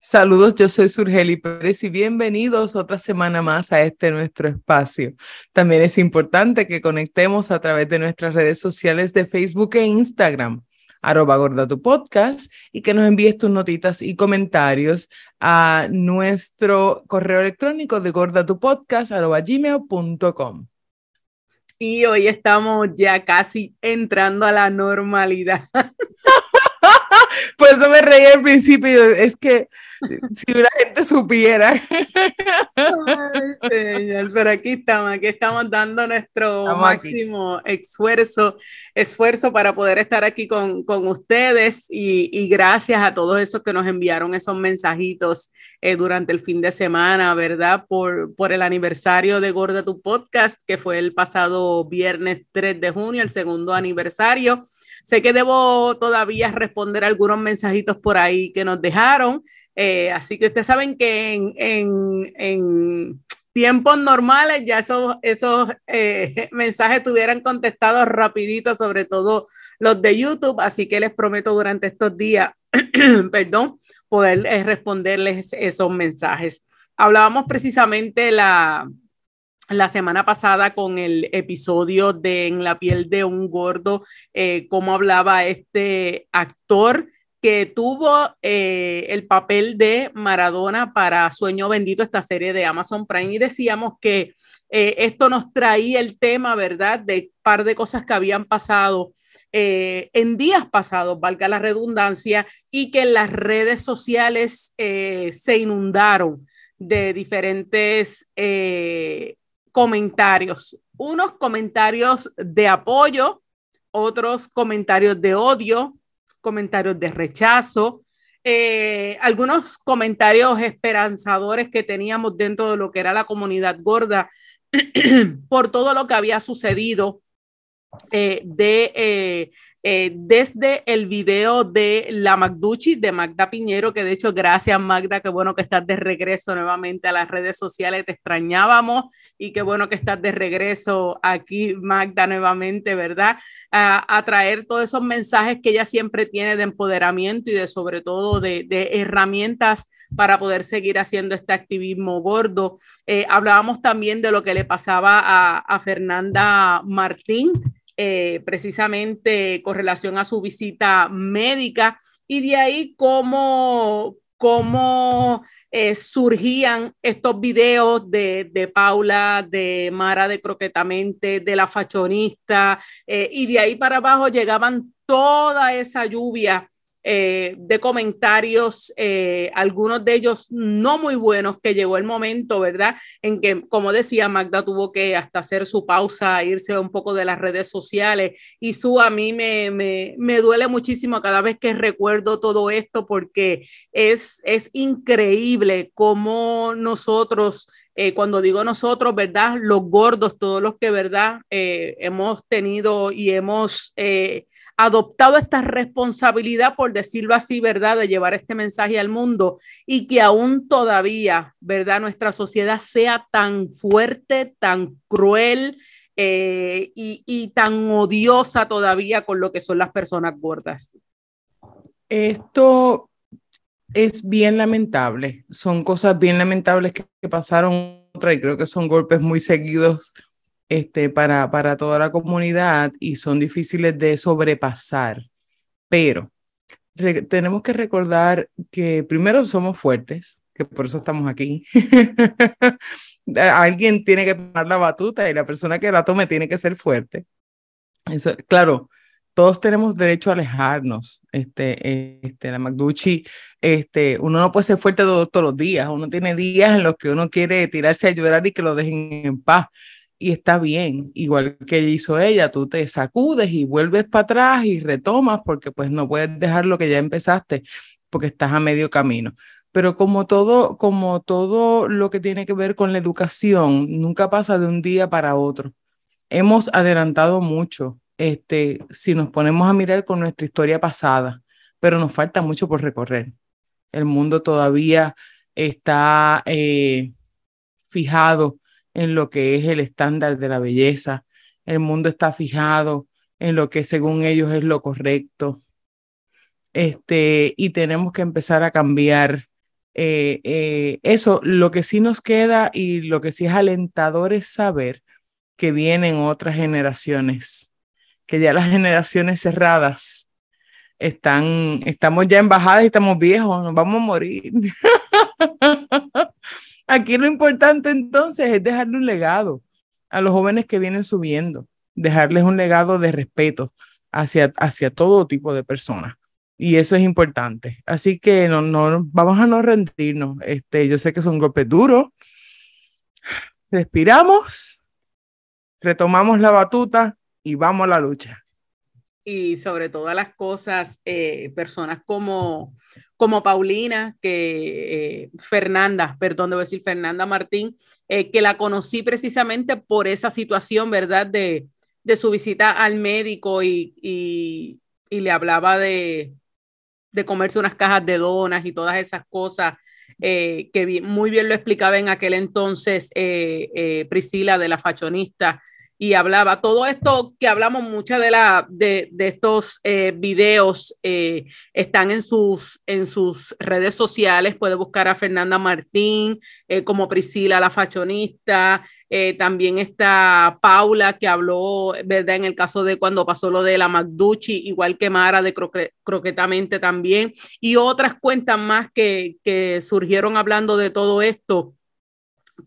Saludos, yo soy Surgeli Pérez y bienvenidos otra semana más a este nuestro espacio. También es importante que conectemos a través de nuestras redes sociales de Facebook e Instagram, arroba gorda tu podcast, y que nos envíes tus notitas y comentarios a nuestro correo electrónico de gordatupodcast, arroba gmail.com. Y hoy estamos ya casi entrando a la normalidad. Por eso me reí al principio, es que si la gente supiera. pero aquí estamos, aquí estamos dando nuestro máximo esfuerzo, esfuerzo para poder estar aquí con, con ustedes y, y, gracias a todos esos que nos enviaron esos mensajitos eh, durante el fin de semana, ¿verdad? Por, por el aniversario de Gorda Tu Podcast, que fue el pasado viernes 3 de junio, el segundo aniversario. Sé que debo todavía responder algunos mensajitos por ahí que nos dejaron. Eh, así que ustedes saben que en, tiempos normales ya esos, eh, mensajes tuvieran contestado rapidito, sobre todo los de YouTube. Así que les prometo durante estos días, perdón, poder eh, responderles esos mensajes. Hablábamos precisamente la, la semana pasada con el episodio de En la piel de un gordo, cómo hablaba este actor que tuvo eh, el papel de Maradona para Sueño Bendito, esta serie de Amazon Prime, y decíamos que eh, esto nos traía el tema, ¿verdad?, de par de cosas que habían pasado eh, en días pasados, valga la redundancia, y que las redes sociales se inundaron de diferentes comentarios, unos comentarios de apoyo, otros comentarios de odio, comentarios de rechazo, eh, algunos comentarios esperanzadores que teníamos dentro de lo que era la comunidad gorda por todo lo que había sucedido eh, de eh, eh, desde el video de la Magduchi de Magda Piñero, que de hecho, gracias Magda, qué bueno que estás de regreso nuevamente a las redes sociales, te extrañábamos y qué bueno que estás de regreso aquí, Magda, nuevamente, ¿verdad? A, traer todos esos mensajes que ella siempre tiene de empoderamiento y de sobre todo de, herramientas para poder seguir haciendo este activismo gordo. Eh, hablábamos también de lo que le pasaba a, a Fernanda Martín eh, precisamente con relación a su visita médica y de ahí cómo, cómo eh, surgían estos videos de, de, Paula, de Mara de Croquetamente, de la fashionista, eh, y de ahí para abajo llegaban toda esa lluvia eh, de comentarios, eh, algunos de ellos no muy buenos, que llegó el momento, ¿verdad? En que, como decía, Magda tuvo que hasta hacer su pausa, irse un poco de las redes sociales. Y su a mí me, me, me duele muchísimo cada vez que recuerdo todo esto porque es, es increíble cómo nosotros... Eh, cuando digo nosotros, ¿verdad? Los gordos, todos los que, ¿verdad? hemos tenido y hemos adoptado esta responsabilidad, por decirlo así, ¿verdad?, de llevar este mensaje al mundo y que aún todavía, ¿verdad?, nuestra sociedad sea tan fuerte, tan cruel eh, y, tan odiosa todavía con lo que son las personas gordas. Esto es bien lamentable, son cosas bien lamentables que, que pasaron y creo que son golpes muy seguidos este, para, para toda la comunidad y son difíciles de sobrepasar. Pero tenemos que recordar que primero somos fuertes, que por eso estamos aquí. Alguien tiene que tomar la batuta y la persona que la tome tiene que ser fuerte. Eso, claro, todos tenemos derecho a alejarnos. Este, este, la Magduchi, este, uno no puede ser fuerte todos, todos los días. Uno tiene días en los que uno quiere tirarse a llorar y que lo dejen en paz y está bien, igual que hizo ella, tú te sacudes y vuelves para atrás y retomas porque pues no puedes dejar lo que ya empezaste porque estás a medio camino. Pero como todo, como todo lo que tiene que ver con la educación, nunca pasa de un día para otro. hemos adelantado mucho este, si nos ponemos a mirar con nuestra historia pasada, pero nos falta mucho por recorrer. El mundo todavía está eh, fijado en lo que es el estándar de la belleza. El mundo está fijado en lo que según ellos es lo correcto. Este, y tenemos que empezar a cambiar eh, eh, eso. Lo que sí nos queda y lo que sí es alentador es saber que vienen otras generaciones, que ya las generaciones cerradas están, estamos ya en bajada y estamos viejos, nos vamos a morir. Aquí lo importante entonces es dejarle un legado a los jóvenes que vienen subiendo, dejarles un legado de respeto hacia, hacia todo tipo de personas. Y eso es importante. Así que no, no, vamos a no rendirnos. Este, yo sé que son golpes duros. Respiramos retomamos la batuta y vamos a la lucha. Y sobre todas las cosas, eh, personas como, como Paulina, que eh, Fernanda, perdón, debo decir Fernanda Martín, eh, que la conocí precisamente por esa situación, ¿verdad? De, de su visita al médico y, y, le hablaba de, de comerse unas cajas de donas y todas esas cosas que muy bien lo explicaba en aquel entonces Priscila de la fashionista y hablaba todo esto que hablamos muchas de la de, de estos videos están en sus en sus redes sociales. Puede buscar a Fernanda Martín como Priscila la fashionista también está Paula que habló verdad en el caso de cuando pasó lo de la Magducci igual que Mara de Croquetamente también. Y otras cuentas más que, que surgieron hablando de todo esto,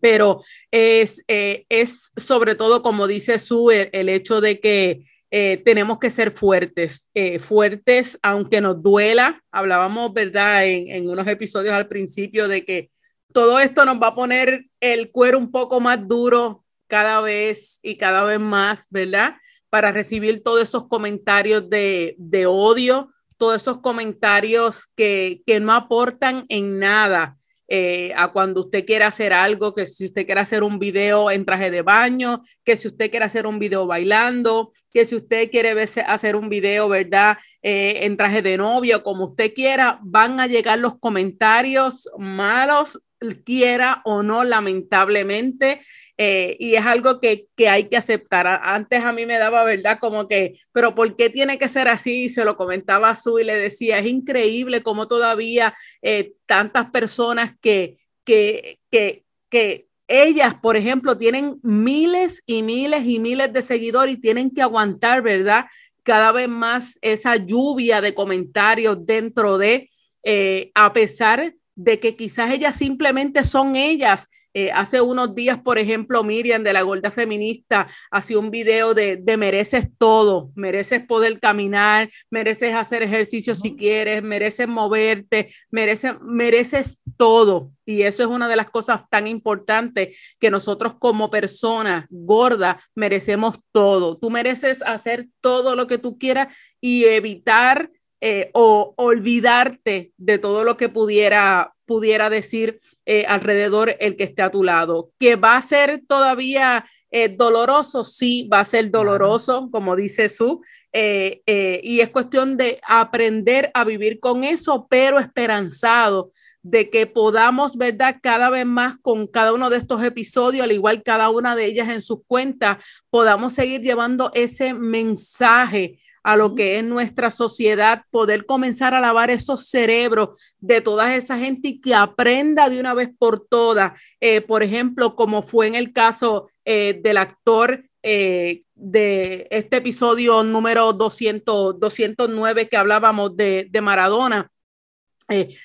pero es, eh, es sobre todo, como dice Su, el, hecho de que eh, tenemos que ser fuertes, eh, fuertes aunque nos duela. Hablábamos, ¿verdad?, en, en, unos episodios al principio de que todo esto nos va a poner el cuero un poco más duro cada vez y cada vez más, ¿verdad? Para recibir todos esos comentarios de, de odio, todos esos comentarios que, que no aportan en nada eh, a cuando usted quiera hacer algo, que si usted quiere hacer un video en traje de baño, que si usted quiere hacer un video bailando, que si usted quiere hacer un video, ¿verdad? Eh, en traje de novio, como usted quiera, van a llegar los comentarios malos, quiera o no, lamentablemente. Eh, y es algo que, que, hay que aceptar. Antes a mí me daba, ¿verdad? Como que, pero ¿por qué tiene que ser así? Se lo comentaba a Su y le decía, es increíble cómo todavía eh, tantas personas que, que, que, que ellas, por ejemplo, tienen miles y miles y miles de seguidores y tienen que aguantar, ¿verdad? Cada vez más esa lluvia de comentarios dentro de, eh, a pesar de que quizás ellas simplemente son ellas eh, hace unos días, por ejemplo, Miriam de la Gorda Feminista hacía un video de, de, mereces todo, mereces poder caminar, mereces hacer ejercicio si quieres, mereces moverte, mereces, mereces todo. Y eso es una de las cosas tan importantes que nosotros como personas gordas merecemos todo. Tú mereces hacer todo lo que tú quieras y evitar eh, o olvidarte de todo lo que pudiera, pudiera decir eh, alrededor el que esté a tu lado. Que va a ser todavía eh, doloroso, sí, va a ser doloroso, como dice Su, y es cuestión de aprender a vivir con eso, pero esperanzado de que podamos, ¿verdad? Cada vez más con cada uno de estos episodios, al igual cada una de ellas en sus cuentas, podamos seguir llevando ese mensaje a lo que es nuestra sociedad, poder comenzar a lavar esos cerebros de toda esa gente y que aprenda de una vez por todas, eh, por ejemplo, como fue en el caso eh, del actor eh, de este episodio número 200, 209 que hablábamos de, de Maradona.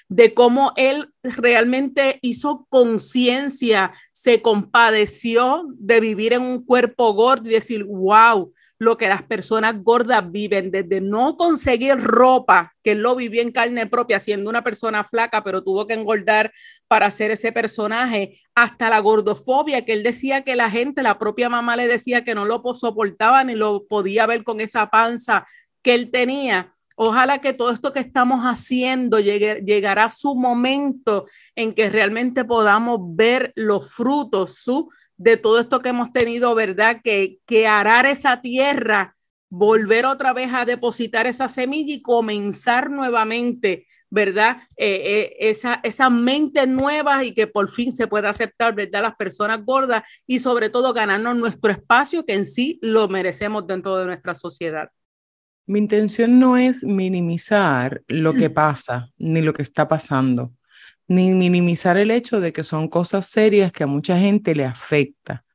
de cómo él realmente hizo conciencia, se compadeció de vivir en un cuerpo gordo y decir, wow, lo que las personas gordas viven, desde no conseguir ropa, que él lo vivió en carne propia, siendo una persona flaca, pero tuvo que engordar para hacer ese personaje, hasta la gordofobia, que él decía que la gente, la propia mamá le decía que no lo soportaba ni lo podía ver con esa panza que él tenía. Ojalá que todo esto que estamos haciendo llegue, llegará su momento en que realmente podamos ver los frutos, su de todo esto que hemos tenido, ¿verdad? Que, que arar esa tierra, volver otra vez a depositar esa semilla y comenzar nuevamente, ¿verdad? Eh, eh, esa, esa mente nueva y que por fin se pueda aceptar, ¿verdad? Las personas gordas y sobre todo ganarnos nuestro espacio que en sí lo merecemos dentro de nuestra sociedad. Mi intención no es minimizar lo que pasa ni lo que está pasando ni minimizar el hecho de que son cosas serias que a mucha gente le afecta.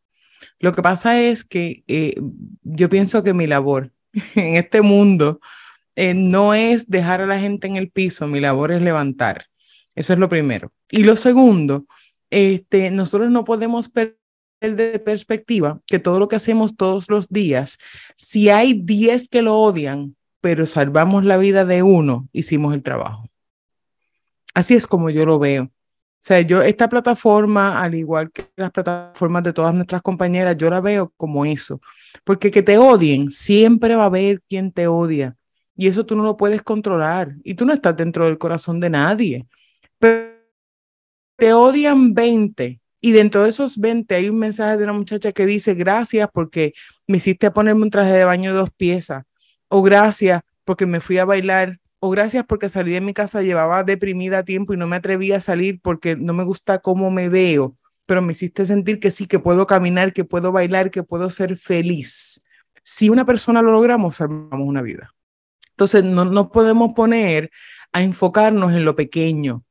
Lo que pasa es que eh, yo pienso que mi labor en este mundo eh, no es dejar a la gente en el piso, mi labor es levantar. Eso es lo primero. Y lo segundo, este, nosotros no podemos perder de perspectiva que todo lo que hacemos todos los días, si hay 10 que lo odian, pero salvamos la vida de uno, hicimos el trabajo. Así es como yo lo veo. O sea, yo esta plataforma, al igual que las plataformas de todas nuestras compañeras, yo la veo como eso. Porque que te odien, siempre va a haber quien te odia. Y eso tú no lo puedes controlar. Y tú no estás dentro del corazón de nadie. Pero te odian 20. Y dentro de esos 20 hay un mensaje de una muchacha que dice, gracias porque me hiciste ponerme un traje de baño de dos piezas. O gracias porque me fui a bailar o gracias porque salí de mi casa, llevaba deprimida tiempo y no me atrevía a salir porque no me gusta cómo me veo, pero me hiciste sentir que sí, que puedo caminar, que puedo bailar, que puedo ser feliz. Si una persona lo logramos, salvamos una vida. Entonces, no, no podemos poner a enfocarnos en lo pequeño,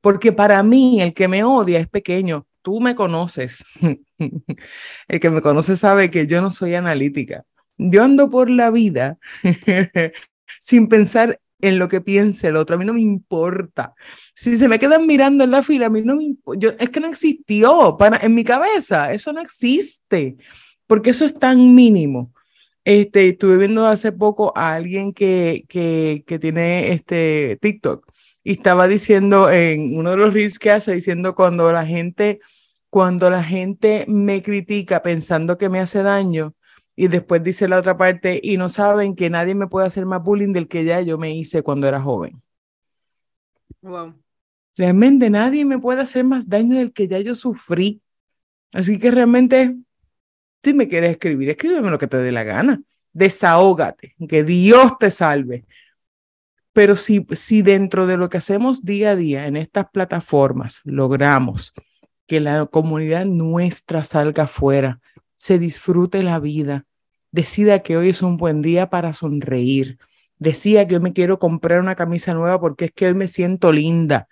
porque para mí el que me odia es pequeño. Tú me conoces. el que me conoce sabe que yo no soy analítica. Yo ando por la vida sin pensar en lo que piense el otro, a mí no me importa. Si se me quedan mirando en la fila, a mí no me importa. Es que no existió para, en mi cabeza, eso no existe, porque eso es tan mínimo. Este, estuve viendo hace poco a alguien que, que, que tiene este TikTok y estaba diciendo en uno de los reels que hace, diciendo cuando la gente, cuando la gente me critica pensando que me hace daño, y después dice la otra parte, y no saben que nadie me puede hacer más bullying del que ya yo me hice cuando era joven. Wow. Realmente nadie me puede hacer más daño del que ya yo sufrí. Así que realmente, si me quieres escribir, escríbeme lo que te dé la gana. Desahógate, que Dios te salve. Pero si, si dentro de lo que hacemos día a día en estas plataformas logramos que la comunidad nuestra salga afuera, se disfrute la vida, decida que hoy es un buen día para sonreír, decía que hoy me quiero comprar una camisa nueva porque es que hoy me siento linda.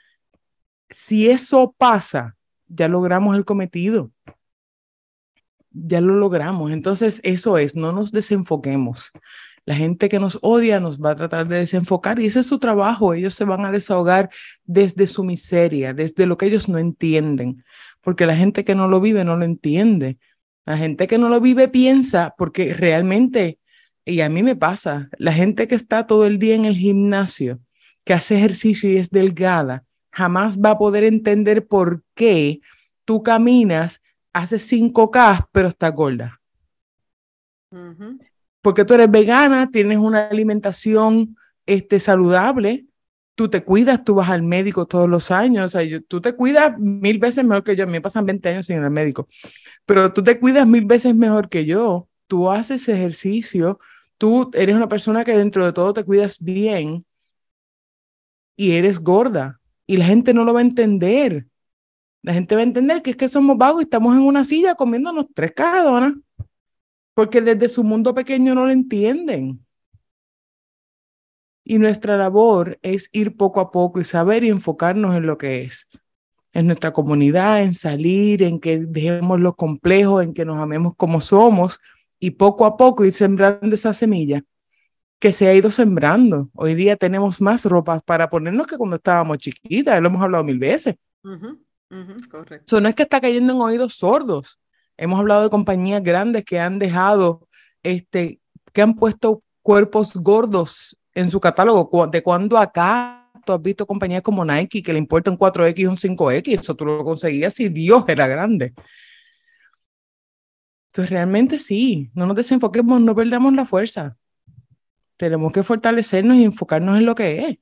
Si eso pasa, ya logramos el cometido. Ya lo logramos. Entonces, eso es, no nos desenfoquemos. La gente que nos odia nos va a tratar de desenfocar y ese es su trabajo. Ellos se van a desahogar desde su miseria, desde lo que ellos no entienden, porque la gente que no lo vive no lo entiende. La gente que no lo vive piensa, porque realmente, y a mí me pasa, la gente que está todo el día en el gimnasio, que hace ejercicio y es delgada, jamás va a poder entender por qué tú caminas, haces 5K, pero estás gorda. Porque tú eres vegana, tienes una alimentación este, saludable, tú te cuidas, tú vas al médico todos los años, o sea, tú te cuidas mil veces mejor que yo, a mí me pasan 20 años sin ir al médico, pero tú te cuidas mil veces mejor que yo, tú haces ejercicio, tú eres una persona que dentro de todo te cuidas bien y eres gorda y la gente no lo va a entender. La gente va a entender que es que somos vagos y estamos en una silla comiéndonos tres cajas, porque desde su mundo pequeño no lo entienden. Y nuestra labor es ir poco a poco y saber y enfocarnos en lo que es. En nuestra comunidad, en salir, en que dejemos los complejos, en que nos amemos como somos y poco a poco ir sembrando esa semilla que se ha ido sembrando. Hoy día tenemos más ropa para ponernos que cuando estábamos chiquitas, lo hemos hablado mil veces. correcto. Eso no es que está cayendo en oídos sordos. Hemos hablado de compañías grandes que han dejado, este, que han puesto cuerpos gordos en su catálogo. ¿De cuándo acá tú has visto compañías como Nike que le importa un 4X y un 5X? Eso tú lo conseguías si Dios era grande. Entonces, realmente sí, no nos desenfoquemos, no perdamos la fuerza. Tenemos que fortalecernos y enfocarnos en lo que es.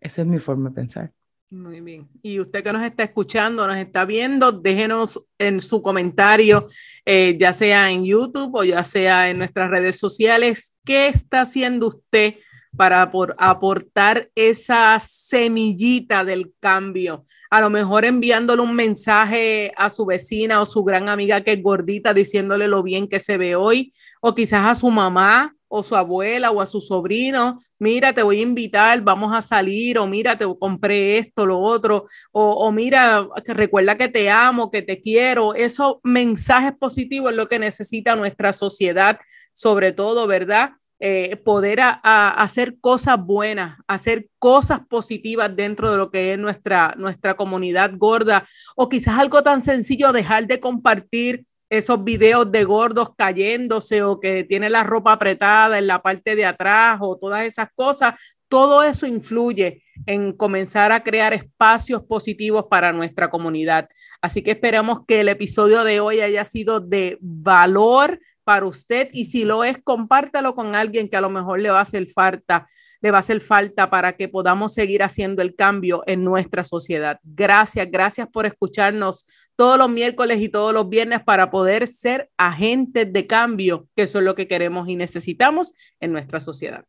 Esa es mi forma de pensar. Muy bien. Y usted que nos está escuchando, nos está viendo, déjenos en su comentario, eh, ya sea en YouTube o ya sea en nuestras redes sociales, qué está haciendo usted para aportar esa semillita del cambio. A lo mejor enviándole un mensaje a su vecina o su gran amiga que es gordita, diciéndole lo bien que se ve hoy, o quizás a su mamá o su abuela o a su sobrino, mira, te voy a invitar, vamos a salir, o mira, te compré esto, lo otro, o, o mira, recuerda que te amo, que te quiero. Esos mensajes positivos es lo que necesita nuestra sociedad, sobre todo, ¿verdad? Eh, poder hacer cosas buenas, hacer cosas positivas dentro de lo que es nuestra, nuestra comunidad gorda, o quizás algo tan sencillo, dejar de compartir esos videos de gordos cayéndose o que tiene la ropa apretada en la parte de atrás o todas esas cosas, todo eso influye en comenzar a crear espacios positivos para nuestra comunidad. Así que esperamos que el episodio de hoy haya sido de valor para usted y si lo es, compártalo con alguien que a lo mejor le va a hacer falta, le va a hacer falta para que podamos seguir haciendo el cambio en nuestra sociedad. Gracias, gracias por escucharnos todos los miércoles y todos los viernes para poder ser agentes de cambio, que eso es lo que queremos y necesitamos en nuestra sociedad.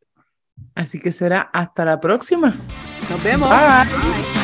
Así que será hasta la próxima. Nos vemos. Bye.